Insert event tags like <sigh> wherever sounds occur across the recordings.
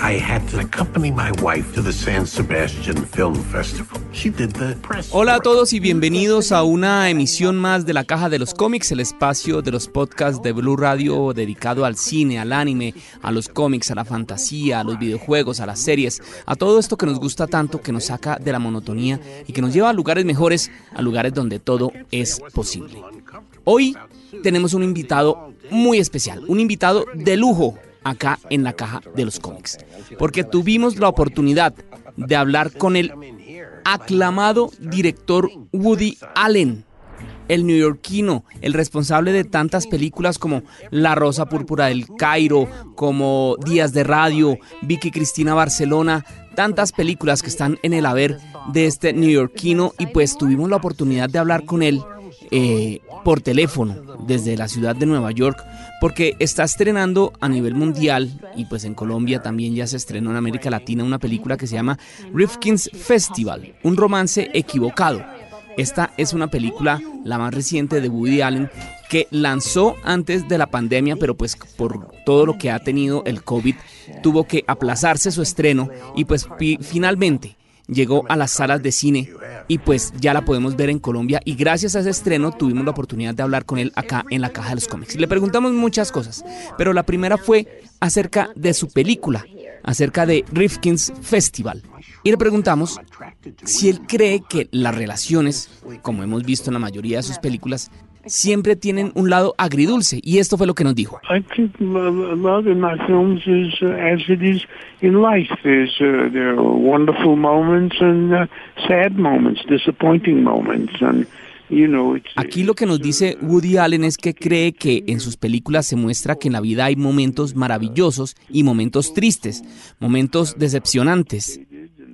I had to accompany my wife to the San Sebastian Film Festival. She did the press. Hola a todos y bienvenidos a una emisión más de la Caja de los Cómics, el espacio de los podcasts de Blue Radio dedicado al cine, al anime, a los cómics, a la fantasía, a los videojuegos, a las series, a todo esto que nos gusta tanto, que nos saca de la monotonía y que nos lleva a lugares mejores, a lugares donde todo es posible. Hoy tenemos un invitado muy especial, un invitado de lujo acá en la caja de los cómics, porque tuvimos la oportunidad de hablar con el aclamado director Woody Allen, el neoyorquino, el responsable de tantas películas como La Rosa Púrpura del Cairo, como Días de Radio, Vicky Cristina Barcelona, tantas películas que están en el haber de este neoyorquino. Y pues tuvimos la oportunidad de hablar con él eh, por teléfono desde la ciudad de Nueva York porque está estrenando a nivel mundial y pues en Colombia también ya se estrenó en América Latina una película que se llama Rifkin's Festival, un romance equivocado. Esta es una película, la más reciente de Woody Allen, que lanzó antes de la pandemia, pero pues por todo lo que ha tenido el COVID, tuvo que aplazarse su estreno y pues finalmente llegó a las salas de cine y pues ya la podemos ver en Colombia y gracias a ese estreno tuvimos la oportunidad de hablar con él acá en la caja de los cómics. Le preguntamos muchas cosas, pero la primera fue acerca de su película, acerca de Rifkin's Festival. Y le preguntamos si él cree que las relaciones, como hemos visto en la mayoría de sus películas, siempre tienen un lado agridulce y esto fue lo que nos dijo. I think love in my films is uh, as it is in life. There's uh, there are wonderful moments and uh, sad moments, disappointing moments, and you know. It's, Aquí lo que nos dice Woody Allen es que cree que en sus películas se muestra que en la vida hay momentos maravillosos y momentos tristes, momentos decepcionantes.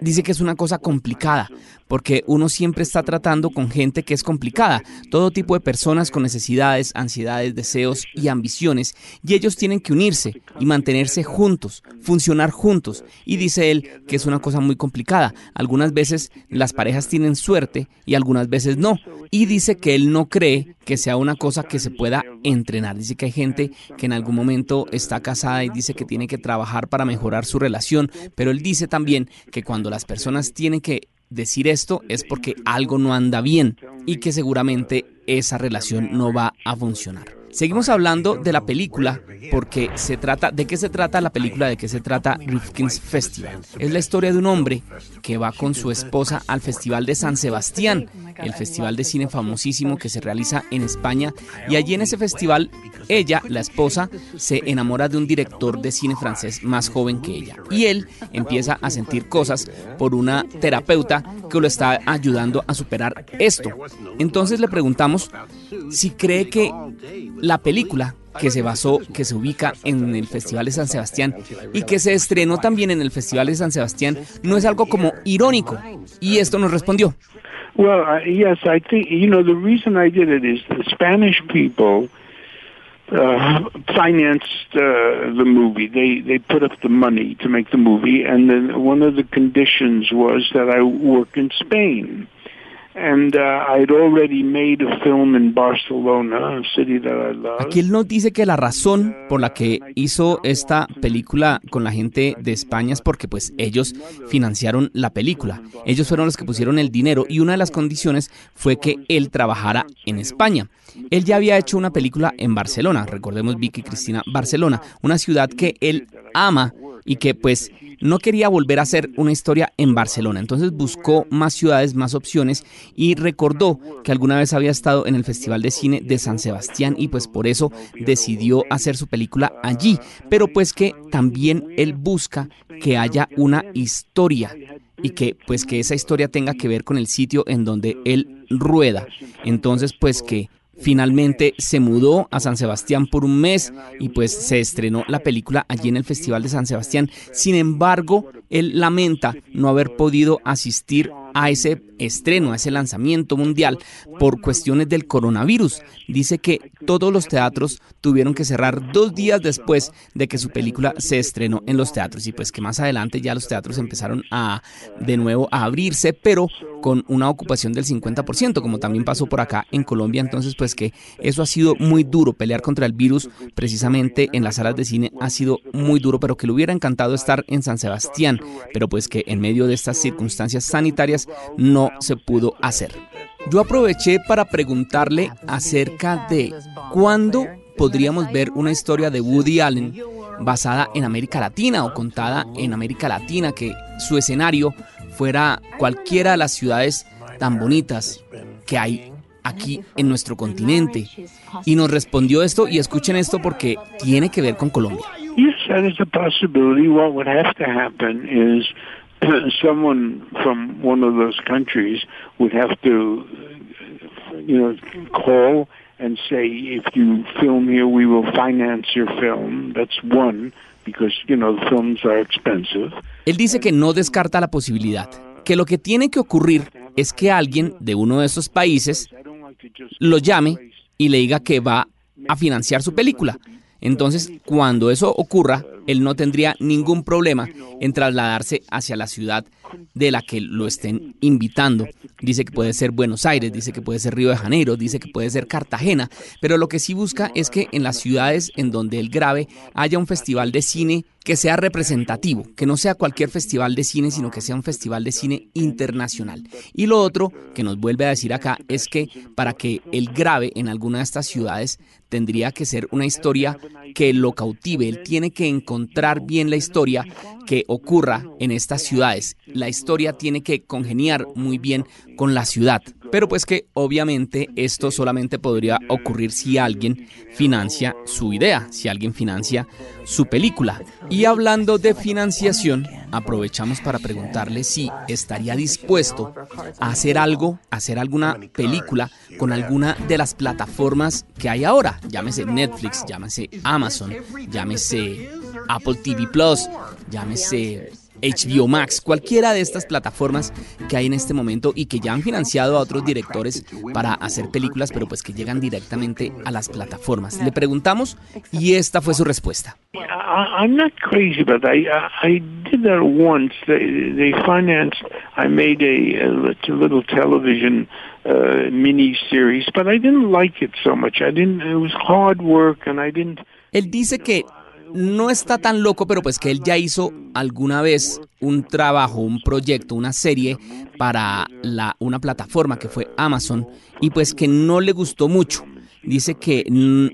Dice que es una cosa complicada, porque uno siempre está tratando con gente que es complicada, todo tipo de personas con necesidades, ansiedades, deseos y ambiciones, y ellos tienen que unirse y mantenerse juntos, funcionar juntos. Y dice él que es una cosa muy complicada. Algunas veces las parejas tienen suerte y algunas veces no. Y dice que él no cree que sea una cosa que se pueda entrenar. Dice que hay gente que en algún momento está casada y dice que tiene que trabajar para mejorar su relación, pero él dice también que cuando las personas tienen que decir esto es porque algo no anda bien y que seguramente esa relación no va a funcionar. Seguimos hablando de la película porque se trata, ¿de qué se trata la película? ¿De qué se trata Rifkin's Festival? Es la historia de un hombre que va con su esposa al Festival de San Sebastián, el festival de cine famosísimo que se realiza en España y allí en ese festival ella, la esposa, se enamora de un director de cine francés más joven que ella y él empieza a sentir cosas por una terapeuta que lo está ayudando a superar esto. Entonces le preguntamos si cree que la película que se basó, que se ubica en el Festival de San Sebastián y que se estrenó también en el Festival de San Sebastián, no es algo como irónico. Y esto nos respondió. well, uh, yes, I think you know the reason I did it is the Spanish people uh, financed uh, the movie. They they put up the money to make the movie, and then one of the conditions was that I work in Spain. And uh, I'd already made a film in Barcelona, a city that I love. Aquí él nos dice que la razón por la que hizo esta película con la gente de España es porque pues ellos financiaron la película. Ellos fueron los que pusieron el dinero y una de las condiciones fue que él trabajara en España. Él ya había hecho una película en Barcelona, recordemos Vicky Cristina Barcelona, una ciudad que él ama y que pues no quería volver a hacer una historia en Barcelona. Entonces buscó más ciudades, más opciones y recordó que alguna vez había estado en el Festival de Cine de San Sebastián y pues por eso decidió hacer su película allí. Pero pues que también él busca que haya una historia y que pues que esa historia tenga que ver con el sitio en donde él rueda. Entonces pues que Finalmente se mudó a San Sebastián por un mes y pues se estrenó la película allí en el Festival de San Sebastián. Sin embargo, él lamenta no haber podido asistir a ese estreno, a ese lanzamiento mundial por cuestiones del coronavirus. Dice que todos los teatros tuvieron que cerrar dos días después de que su película se estrenó en los teatros y pues que más adelante ya los teatros empezaron a de nuevo a abrirse, pero con una ocupación del 50%, como también pasó por acá en Colombia. Entonces pues que eso ha sido muy duro, pelear contra el virus precisamente en las salas de cine ha sido muy duro, pero que le hubiera encantado estar en San Sebastián, pero pues que en medio de estas circunstancias sanitarias no se pudo hacer. Yo aproveché para preguntarle acerca de cuándo podríamos ver una historia de Woody Allen basada en América Latina o contada en América Latina, que su escenario fuera cualquiera de las ciudades tan bonitas que hay aquí en nuestro continente. Y nos respondió esto, y escuchen esto porque tiene que ver con Colombia. That is a possibility. What would have to happen is <clears throat> someone from one of those countries would have to, you know, call and say, if you film here, we will finance your film. That's one, because, you know, films are expensive. Él dice que no descarta la posibilidad, que lo que tiene que ocurrir es que alguien de uno de esos países lo llame y le diga que va a financiar su película. Entonces, cuando eso ocurra, él no tendría ningún problema en trasladarse hacia la ciudad de la que lo estén invitando. Dice que puede ser Buenos Aires, dice que puede ser Río de Janeiro, dice que puede ser Cartagena, pero lo que sí busca es que en las ciudades en donde él grabe haya un festival de cine que sea representativo, que no sea cualquier festival de cine, sino que sea un festival de cine internacional. Y lo otro que nos vuelve a decir acá es que para que él grabe en alguna de estas ciudades tendría que ser una historia que lo cautive, él tiene que encontrar bien la historia que ocurra en estas ciudades. La historia tiene que congeniar muy bien con la ciudad. Pero pues que obviamente esto solamente podría ocurrir si alguien financia su idea, si alguien financia su película. Y hablando de financiación, aprovechamos para preguntarle si estaría dispuesto a hacer algo, a hacer alguna película con alguna de las plataformas que hay ahora. Llámese Netflix, llámese Amazon, llámese Apple TV Plus, llámese HBO Max, cualquiera de estas plataformas que hay en este momento y que ya han financiado a otros directores para hacer películas, pero pues que llegan directamente a las plataformas. Le preguntamos y esta fue su respuesta. I'm not crazy, but I I did that once. They, they financed. I made a, a little television uh, mini series, but I didn't like it so much. I didn't. It was hard work, and I didn't. Él dice que no está tan loco, pero pues que él ya hizo alguna vez un trabajo, un proyecto, una serie para la, una plataforma que fue Amazon y pues que no le gustó mucho dice que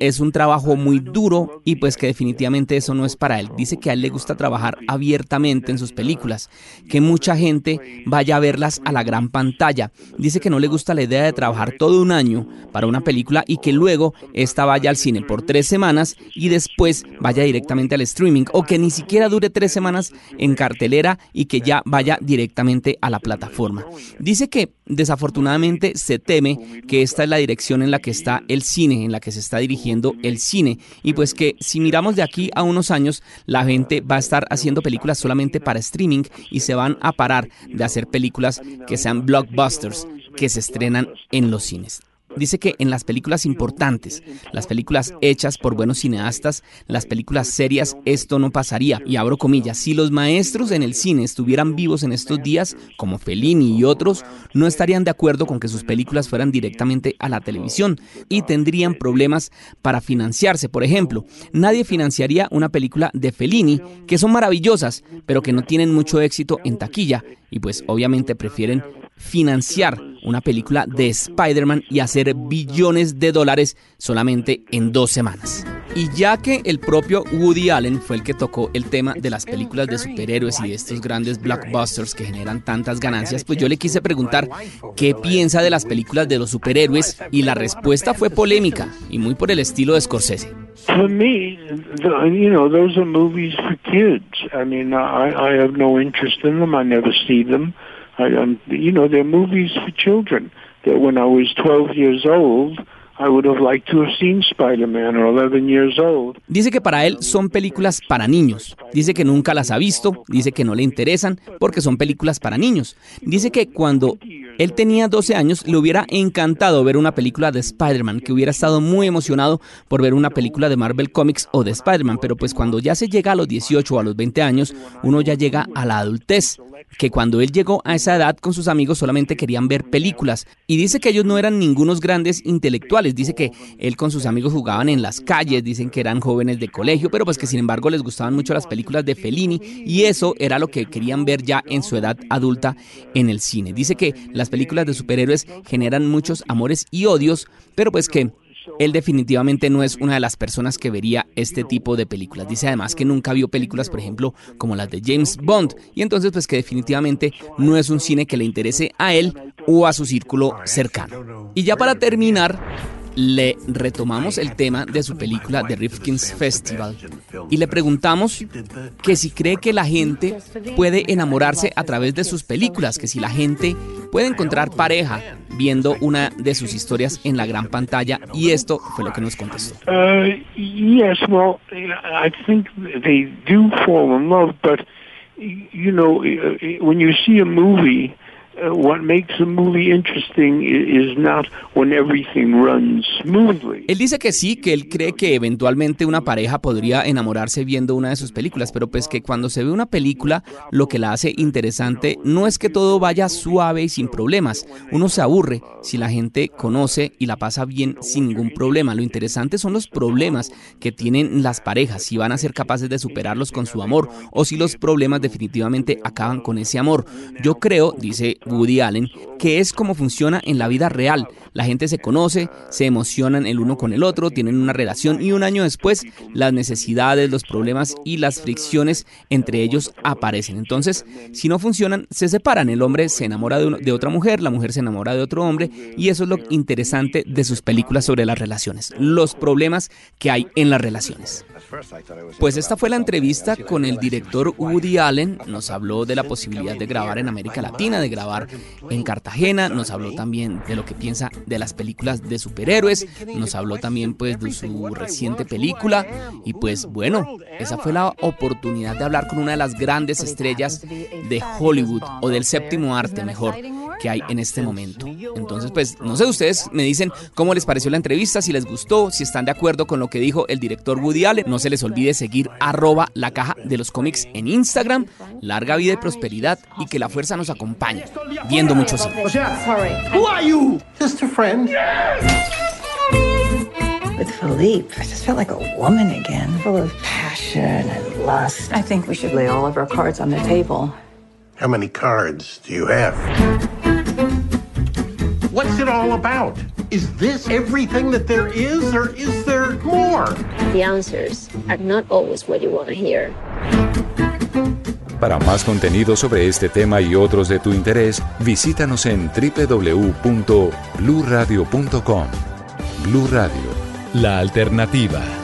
es un trabajo muy duro y pues que definitivamente eso no es para él. Dice que a él le gusta trabajar abiertamente en sus películas, que mucha gente vaya a verlas a la gran pantalla. Dice que no le gusta la idea de trabajar todo un año para una película y que luego esta vaya al cine por tres semanas y después vaya directamente al streaming o que ni siquiera dure tres semanas en cartelera y que ya vaya directamente a la plataforma. Dice que desafortunadamente se teme que esta es la dirección en la que está el cine, en la que se está dirigiendo el cine. Y pues que si miramos de aquí a unos años, la gente va a estar haciendo películas solamente para streaming y se van a parar de hacer películas que sean blockbusters que se estrenan en los cines. Dice que en las películas importantes, las películas hechas por buenos cineastas, las películas serias, esto no pasaría. Y abro comillas, si los maestros en el cine estuvieran vivos en estos días, como Fellini y otros, no estarían de acuerdo con que sus películas fueran directamente a la televisión y tendrían problemas para financiarse. Por ejemplo, nadie financiaría una película de Fellini, que son maravillosas, pero que no tienen mucho éxito en taquilla y pues obviamente prefieren financiar una película de Spider-Man y hacer billones de dólares solamente en dos semanas. Y ya que el propio Woody Allen fue el que tocó el tema de las películas de superhéroes y de estos grandes blockbusters que generan tantas ganancias, pues yo le quise preguntar qué piensa de las películas de los superhéroes y la respuesta fue polémica y muy por el estilo de Scorsese. For me, you know, those are movies for kids. I mean, I, I have no interest in them. I never see them. I, um, you know, movies for children. That when I was 12 years old, Dice que para él son películas para niños. Dice que nunca las ha visto, dice que no le interesan porque son películas para niños. Dice que cuando él tenía 12 años le hubiera encantado ver una película de Spider-Man, que hubiera estado muy emocionado por ver una película de Marvel Comics o de Spider-Man, pero pues cuando ya se llega a los 18 o a los 20 años, uno ya llega a la adultez que cuando él llegó a esa edad con sus amigos solamente querían ver películas y dice que ellos no eran ningunos grandes intelectuales, dice que él con sus amigos jugaban en las calles, dicen que eran jóvenes de colegio, pero pues que sin embargo les gustaban mucho las películas de Fellini y eso era lo que querían ver ya en su edad adulta en el cine. Dice que las películas de superhéroes generan muchos amores y odios, pero pues que él definitivamente no es una de las personas que vería este tipo de películas. Dice además que nunca vio películas, por ejemplo, como las de James Bond. Y entonces pues que definitivamente no es un cine que le interese a él o a su círculo cercano. Y ya para terminar, le retomamos el tema de su película The Rifkin's Festival y le preguntamos que si cree que la gente puede enamorarse a través de sus películas, que si la gente puede encontrar pareja viendo una de sus historias en la gran pantalla y esto fue lo que nos contestó. Uh, yes, well, I think they do fall in love, but you know, when you see a movie Él dice que sí, que él cree que eventualmente una pareja podría enamorarse viendo una de sus películas, pero pues que cuando se ve una película lo que la hace interesante no es que todo vaya suave y sin problemas. Uno se aburre si la gente conoce y la pasa bien sin ningún problema. Lo interesante son los problemas que tienen las parejas, si van a ser capaces de superarlos con su amor o si los problemas definitivamente acaban con ese amor. Yo creo, dice Woody Allen, que es como funciona en la vida real. La gente se conoce, se emocionan el uno con el otro, tienen una relación y un año después las necesidades, los problemas y las fricciones entre ellos aparecen. Entonces, si no funcionan, se separan. El hombre se enamora de, de otra mujer, la mujer se enamora de otro hombre y eso es lo interesante de sus películas sobre las relaciones, los problemas que hay en las relaciones. Pues esta fue la entrevista con el director Woody Allen. Nos habló de la posibilidad de grabar en América Latina, de grabar en Cartagena. Nos habló también de lo que piensa de las películas de superhéroes. Nos habló también pues de su reciente película. Y pues bueno, esa fue la oportunidad de hablar con una de las grandes estrellas de Hollywood o del séptimo arte mejor que hay en este momento. Entonces, pues, no sé, ustedes me dicen cómo les pareció la entrevista, si les gustó, si están de acuerdo con lo que dijo el director Woody Allen. Se les olvide seguir arroba la caja de los cómics en Instagram. Larga vida y prosperidad y que la fuerza nos acompañe. Viendo mucho cine. Who are you? Just a friend. With Philippe, I just felt like a woman again, full of passion and lust. I think we should lay all of our cards on the table. How many cards do you have? What's it all about? Is this everything that there is, or is there more? The answers are not always what you want to hear. Para más contenido sobre este tema y otros de tu interés, visítanos en www.bluradio.com. Blu Radio, la alternativa.